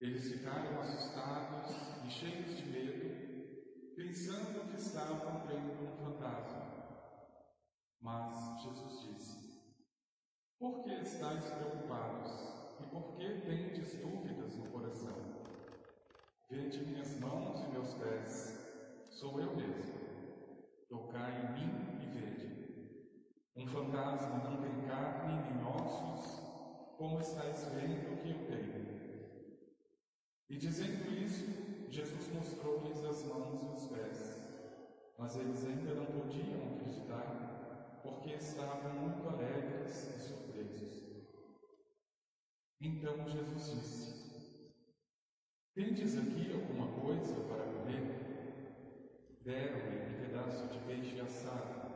Eles ficaram assustados e cheios de medo, pensando que estavam vendo um fantasma. Mas Jesus disse: Por que estáis preocupados? E por que tendes dúvidas no coração? Vede minhas mãos e meus pés, sou eu mesmo. Tocai em mim e vede. Um fantasma não tem carne nem ossos, como estáis vendo que eu tenho. E dizendo isso, Jesus mostrou-lhes as mãos e os pés, mas eles ainda não podiam acreditar, porque estavam muito alegres e surpresos. Então Jesus disse: Tendes aqui alguma coisa para comer? Deram-lhe um pedaço de peixe assado.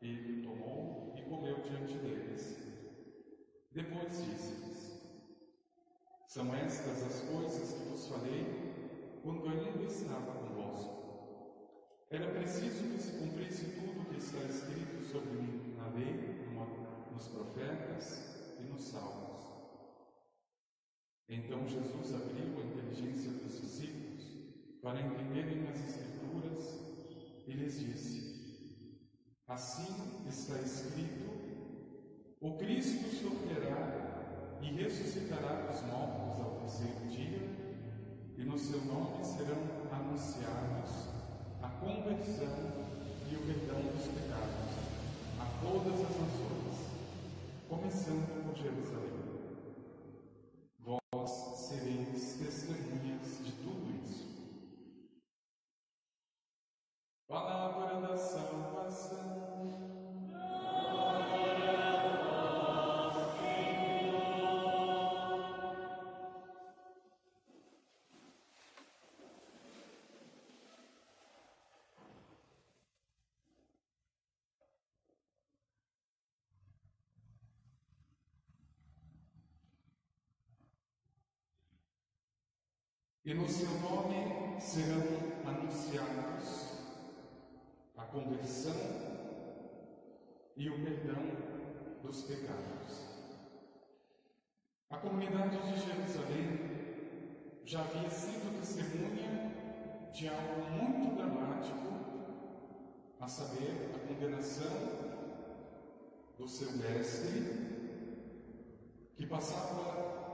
Ele tomou e comeu diante deles. Depois disse-lhes: São estas as coisas que vos falei quando ainda estava convosco. Era preciso que se cumprisse tudo o que está escrito sobre mim na lei, nos profetas e nos salmos. Então Jesus abriu a inteligência dos discípulos para entenderem as Escrituras e lhes disse: Assim está escrito: o Cristo sofrerá e ressuscitará dos mortos ao terceiro dia, e no seu nome serão anunciados a conversão e o perdão dos pecados a todas as nações, começando por Jerusalém. E no seu nome serão anunciados a conversão e o perdão dos pecados. A comunidade de Jerusalém já havia sido testemunha de algo muito dramático, a saber, a condenação do seu mestre, que passava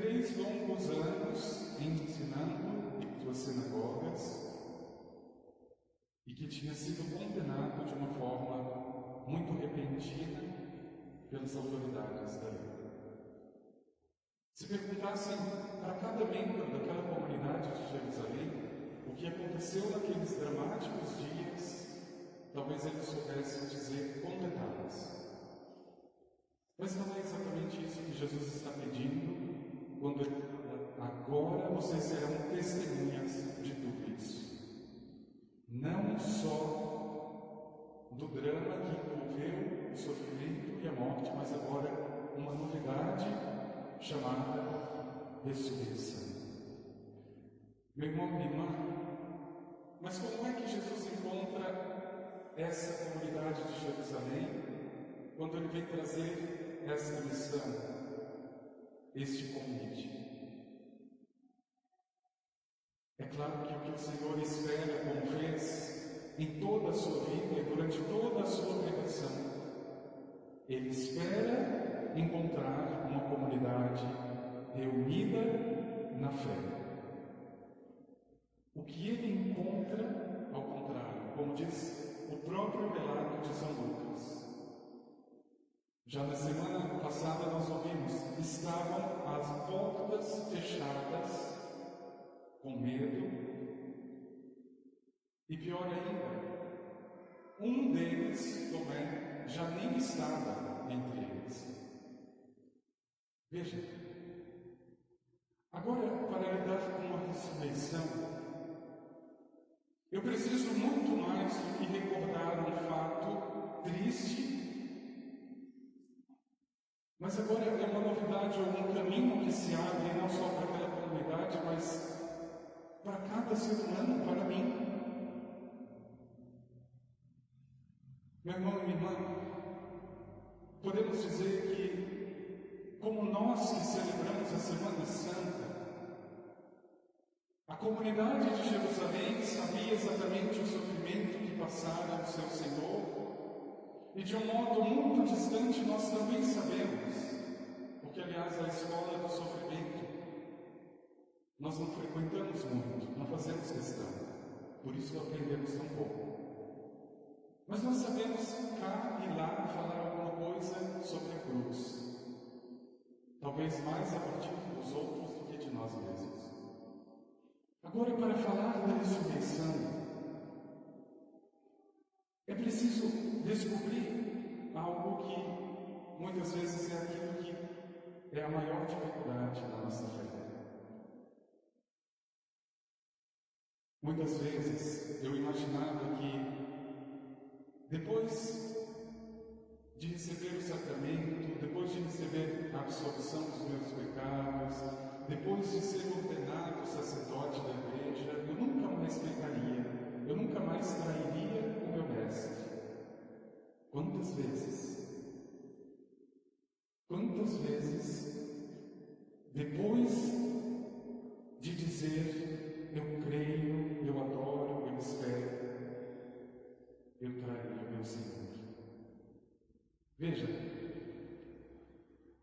três longos anos ensinando suas sinagogas e que tinha sido condenado de uma forma muito repentina pelas autoridades da lei. Se perguntassem para cada membro daquela comunidade de Jerusalém o que aconteceu naqueles dramáticos dias, talvez eles soubessem dizer condenados. Mas não é exatamente isso que Jesus está pedindo quando ele fala, agora vocês serão testemunhas de tudo isso. Não só do drama que envolveu o sofrimento e a morte, mas agora uma novidade chamada ressurreição. Meu irmão, minha irmã, mas como é que Jesus encontra essa comunidade de Jerusalém quando ele vem trazer essa missão? Este convite. É claro que o que o Senhor espera, como fez em toda a sua vida e durante toda a sua pregação, Ele espera encontrar uma comunidade reunida na fé. O que ele encontra, ao contrário, como diz o próprio relato de São já na semana passada nós ouvimos, estavam as portas fechadas, com medo, e pior ainda, um deles, Tomé, já nem estava entre eles. Veja, agora para lidar com a ressurreição, eu preciso muito mais do que recordar Mas agora é uma novidade, é um caminho que se abre não só para aquela comunidade, mas para cada ser humano, para mim. Meu irmão e minha irmã, podemos dizer que, como nós que celebramos a Semana Santa, a comunidade de Jerusalém sabia exatamente o sofrimento que passara o seu Senhor, e de um modo muito distante nós também sabemos, porque, aliás, a escola do sofrimento nós não frequentamos muito, não fazemos questão, por isso aprendemos tão pouco. Mas nós sabemos cá e lá falar alguma coisa sobre a cruz, talvez mais a partir dos outros do que de nós mesmos. Agora, para falar da ressurreição, é preciso descobrir algo que muitas vezes é aquilo que é a maior dificuldade na nossa fé. Muitas vezes eu imaginava que depois de receber o sacramento, depois de receber a absolvição dos meus pecados, depois de ser ordenado sacerdote da igreja, eu nunca mais pecaria, eu nunca mais trairia o meu mestre. Quantas vezes? Quantas vezes, depois de dizer eu creio, eu adoro, eu espero, eu o meu Senhor? Veja,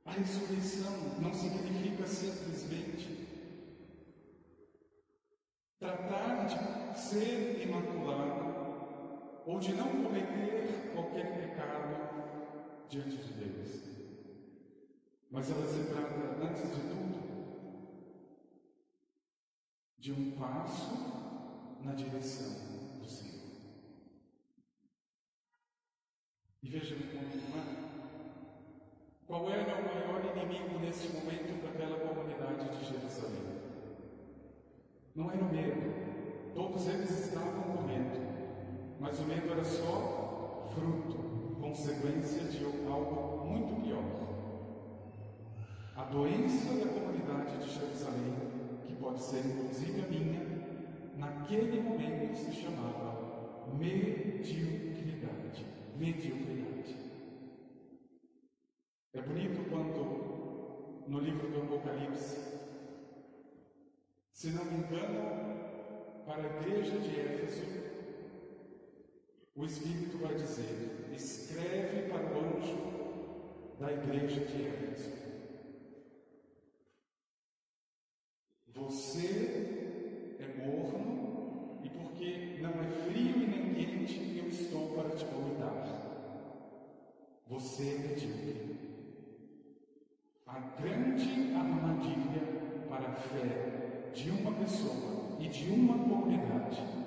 a ressurreição não significa simplesmente ou de não cometer qualquer pecado diante de Deus. Mas ela se trata, antes de tudo, de um passo na direção do Senhor. E veja, meu irmão, qual era o maior inimigo nesse momento para aquela comunidade de Jerusalém? Não era o medo. Todos eles estavam com medo. Mas o medo era só fruto, consequência de algo muito pior. A doença da comunidade de Jerusalém, que pode ser inclusive a minha, naquele momento se chamava mediocridade. Mediocridade. É bonito quando no livro do Apocalipse, se não me engano, para a igreja de Éfeso, o Espírito vai dizer: escreve para o anjo da igreja de Éfeso. Você é morno e porque não é frio e nem quente, eu estou para te vomitar. Você é medíocre a grande armadilha para a fé de uma pessoa e de uma comunidade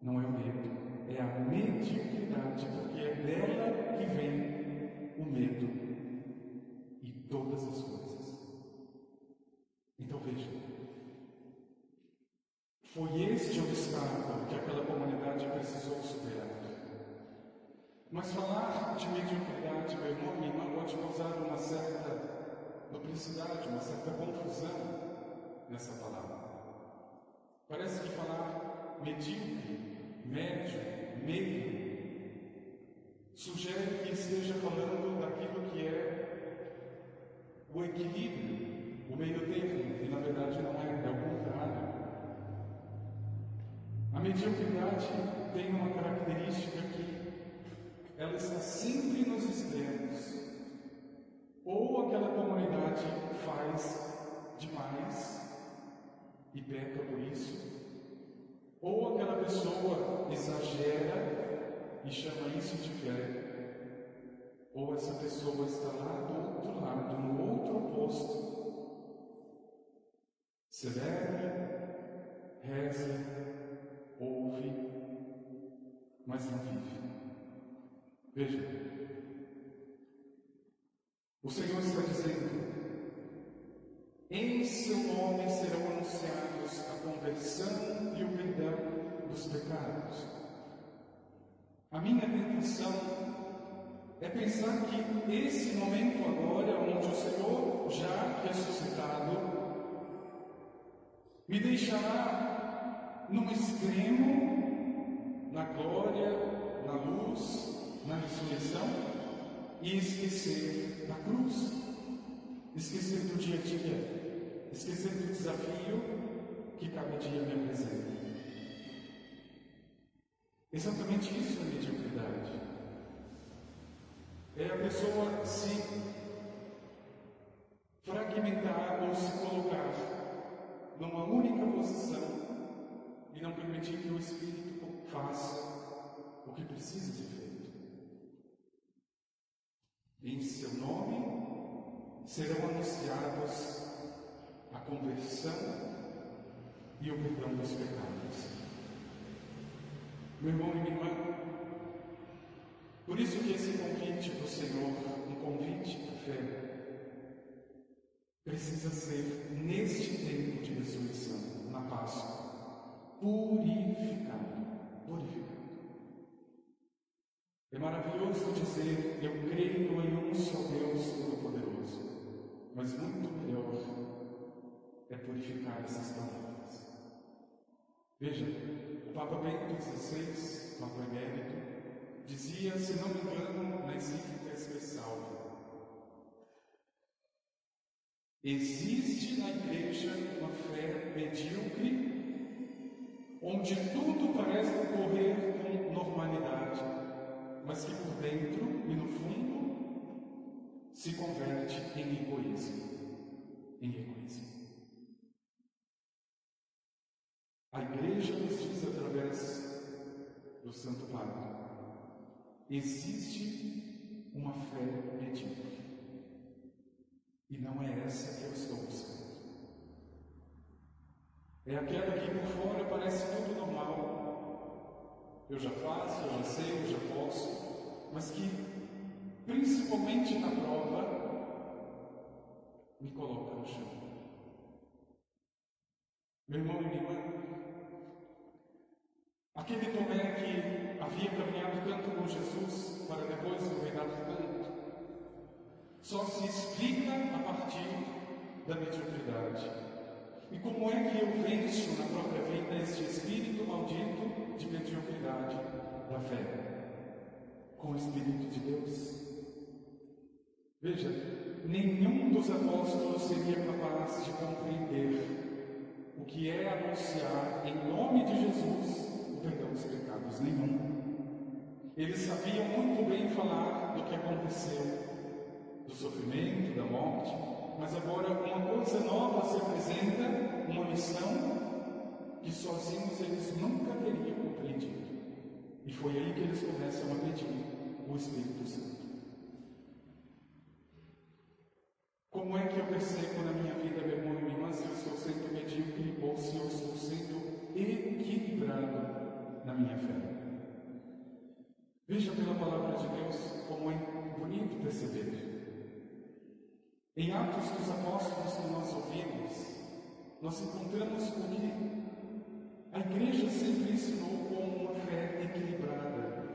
não é o medo, é a mediocridade, porque é dela que vem o medo e todas as coisas. Então veja, foi este obstáculo que aquela comunidade precisou superar. Mas falar de mediocridade, meu irmão, minha irmã, pode causar uma certa duplicidade, uma certa confusão nessa palavra. Parece que falar medíocre, médio, meio, sugere que esteja falando daquilo que é o equilíbrio, o meio termo, e na verdade não é, é o contrário. A mediocridade tem uma característica que ela está sempre nos extremos. Ou aquela comunidade faz demais e peca por isso, ou aquela pessoa exagera e chama isso de fé, ou essa pessoa está lá do outro lado, no outro oposto. Celebra, reza, ouve, mas não vive. Veja, o Senhor está dizendo: em seu nome serão anunciados a conversão e o perdão dos pecados. A minha tentação é pensar que esse momento agora, onde o Senhor já ressuscitado, me deixará num extremo, na glória, na luz, na ressurreição, e esquecer da cruz, esquecer do dia a dia, esquecer do desafio que cada dia me apresenta. Exatamente isso é mediocridade. É a pessoa se fragmentar ou se colocar numa única posição e não permitir que o Espírito faça o que precisa ser feito. Em seu nome serão anunciados a conversão e o perdão dos pecados. Meu irmão e minha irmã, por isso que esse convite do Senhor, um convite à fé, precisa ser neste tempo de ressurreição, na Páscoa, purificado, purificado. É maravilhoso dizer, eu creio em um só Deus Todo-Poderoso, mas muito melhor é purificar essas palavras. Veja, o Papa Bento XVI, Papa Emérito, dizia, se não me engano, na encíclica Especial, existe na igreja Existe uma fé medíocre. E não é essa que eu estou buscando. É aquela que por fora parece tudo normal. Eu já faço, eu já sei, eu já posso, mas que, principalmente na prova, me coloca no chão. Meu irmão e minha irmã, aquele Tomé que havia caminhado tanto com Jesus para depois duvidar tanto, só se explica a partir da mediocridade. E como é que eu venço na própria vida este espírito maldito de mediocridade da fé? Com o Espírito de Deus. Veja, nenhum dos apóstolos seria capaz de compreender o que é anunciar em nome de Jesus Eles sabiam muito bem falar do que aconteceu, do sofrimento, da morte, mas agora uma coisa nova se apresenta, uma missão que sozinhos eles nunca teriam compreendido. E foi aí que eles começam a pedir o Espírito Santo. Como é que eu percebo na minha vida, meu irmão e minha irmã, se eu estou sendo medíocre ou se eu estou sendo equilibrado na minha fé? Veja pela palavra de Deus como é bonito perceber. Em Atos dos Apóstolos que nós ouvimos, nós encontramos que a igreja sempre ensinou como uma fé equilibrada.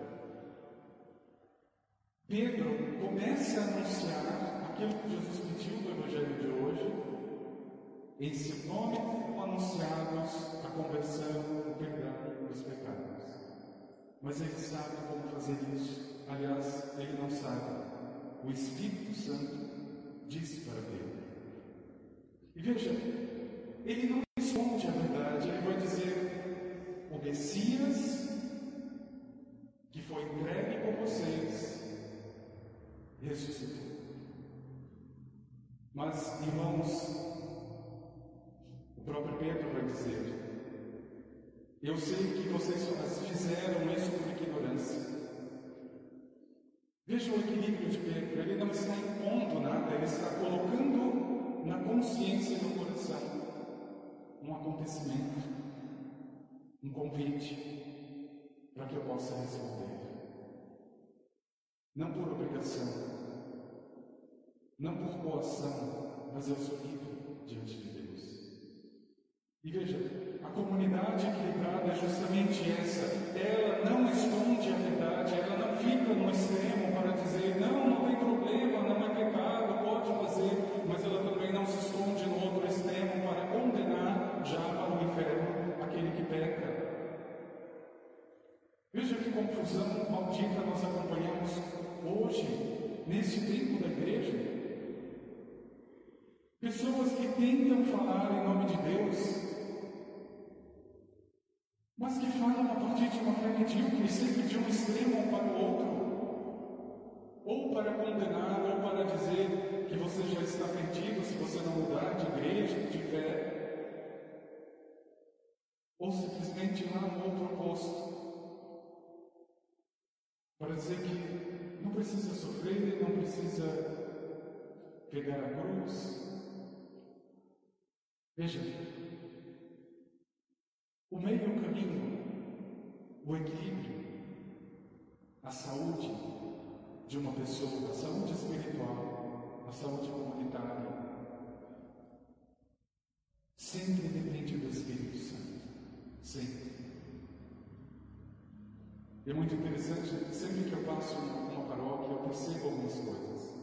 Pedro começa a anunciar aquilo que Jesus pediu no Evangelho de hoje. Em seu nome foram anunciados a conversão, o perdão dos pecados. Mas ele sabe como fazer isso. Aliás, ele não sabe. O Espírito Santo disse para Pedro. E veja, ele não responde a verdade, ele vai dizer: o Messias que foi entregue por vocês ressuscitou. Mas, irmãos, o próprio Pedro vai dizer: eu sei que vocês fizeram isso por ignorância. Veja o equilíbrio de Pedro. Ele não está impondo nada, ele está colocando na consciência no coração um acontecimento, um convite para que eu possa responder. Não por obrigação, não por coação, mas eu sou livre diante de Deus. E veja, a comunidade equilibrada é justamente essa. Ela não esconde a verdade, ela não fica no extremo para dizer, não, não tem problema, não é pecado, pode fazer, mas ela também não se esconde no outro extremo para condenar já para o inferno aquele que peca. Veja que confusão maldita nós acompanhamos hoje, nesse tempo da igreja. Pessoas que tentam falar em nome de Deus, mas que falam a partir de uma fé medíocre, sempre de um extremo para o outro, ou para condenar, ou para dizer que você já está perdido se você não mudar de igreja, de fé, ou simplesmente lá no outro oposto, para dizer que não precisa sofrer, não precisa pegar a cruz. Veja, o meio caminho, o equilíbrio, a saúde de uma pessoa, a saúde espiritual, a saúde comunitária, sempre depende do Espírito Santo. Sempre. É muito interessante, sempre que eu passo uma paróquia, eu percebo algumas coisas.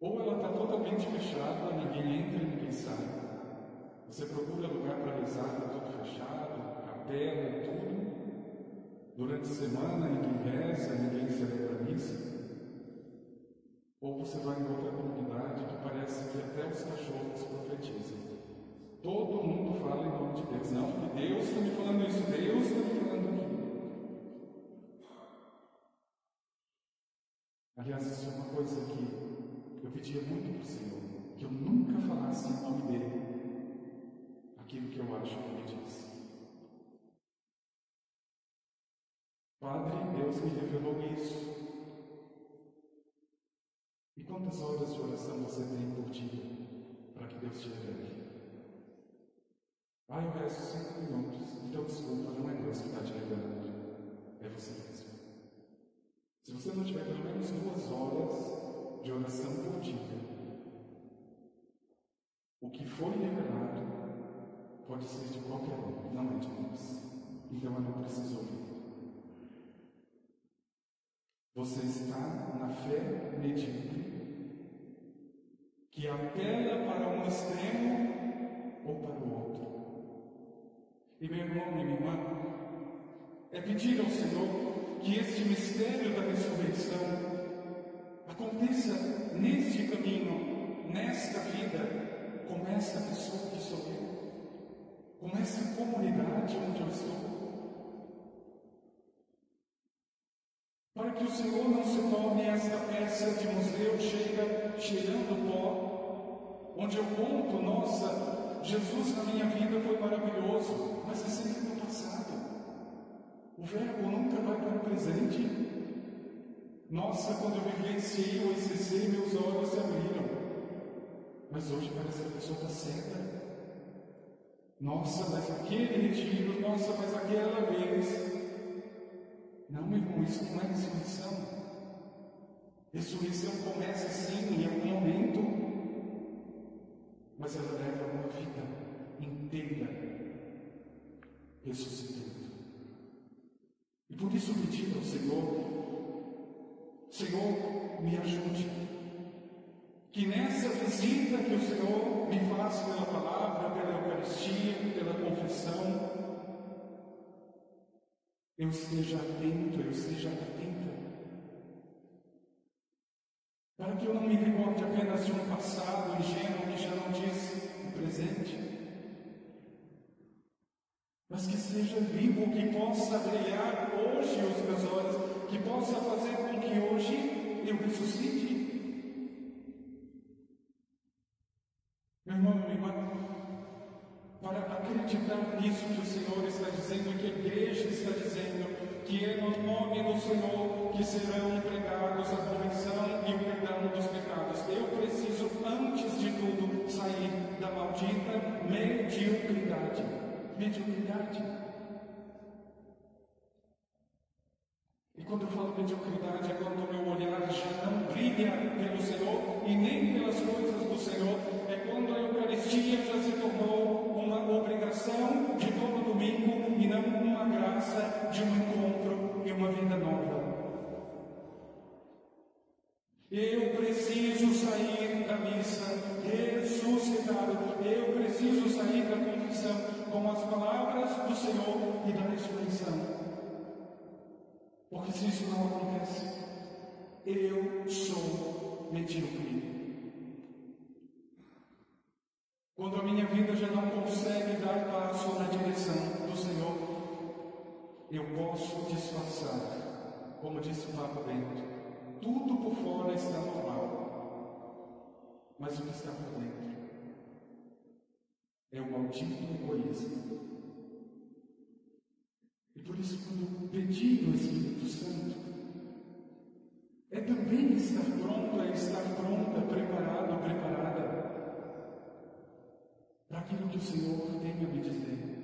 Ou ela está totalmente fechada, ninguém entra, ninguém sai. Você procura lugar para rezar, está tudo fechado, capela, tudo. Durante a semana ninguém reza, ninguém celebra a missa. Ou você vai em outra comunidade que parece que até os cachorros profetizam. Todo mundo fala em nome de Deus. Não, Deus está me falando isso, Deus está me falando aquilo. Aliás, isso é uma coisa que eu pedia muito para o Senhor, que eu nunca falasse em nome dele aquilo que eu acho que ele diz. Padre, Deus me revelou isso. E quantas horas de oração você tem por dia para que Deus te revele? Ah, eu rezo cinco minutos. Então, desculpa, não é Deus que está te revelando. É você mesmo. Se você não tiver pelo menos duas horas de oração por dia, o que foi revelado pode ser de qualquer um, não é de Deus. Então eu não preciso ouvir. Você está na fé medíocre, que apela para um extremo ou para o outro. E meu irmão e minha irmã, é pedir ao Senhor que este mistério da ressurreição aconteça neste caminho, nesta vida, com esta pessoa que sou eu com essa comunidade onde eu estou. Para que o Senhor não se torne esta peça de museu cheia, cheirando pó, onde eu conto, nossa, Jesus na minha vida foi maravilhoso, mas é sempre no passado. O verbo nunca vai para o presente. Nossa, quando eu vivenciei o ICC, meus olhos se abriram. Mas hoje parece que a pessoa está cega. Nossa, mas aquele retiro, nossa, mas aquela vez. Não, irmão, isso não é ressurreição. Ressurreição começa sim em algum momento, mas ela leva uma vida inteira ressuscitando. E por isso pedi ao Senhor, Senhor, me ajude. Que nessa visita que o Senhor me faz pela palavra, pela Eucaristia, pela confissão, eu esteja atento, eu esteja atenta. Para que eu não me recorde apenas de um passado ingênuo que já não diz o presente, mas que seja vivo, que possa brilhar hoje os meus olhos, que possa fazer com que hoje eu ressuscite. Acreditar nisso que o Senhor está dizendo, que a igreja está dizendo, que é no nome do Senhor que serão pregados a convenção e o perdão dos pecados. Eu preciso, antes de tudo, sair da maldita mediocridade. Mediocridade. E quando eu falo mediocridade, é quando o meu olhar já não brilha pelo Senhor e nem pelas coisas do Senhor, é quando a Eucaristia já se tornou obrigação de todo domingo e não uma graça de um encontro e uma vida nova. Eu preciso sair da missa ressuscitado. Eu preciso sair da confissão com as palavras do Senhor e da ressurreição. Porque se isso não acontece, eu sou medíocre. Quando a não consegue dar passo na direção do Senhor, eu posso disfarçar, como disse o Papa Bento, tudo por fora está normal, mas o que está por dentro é o maldito egoísmo. E por isso, quando pedir o Espírito Santo, é também estar pronto, é estar pronta, preparado, preparada para aquilo que o Senhor tem a me dizer.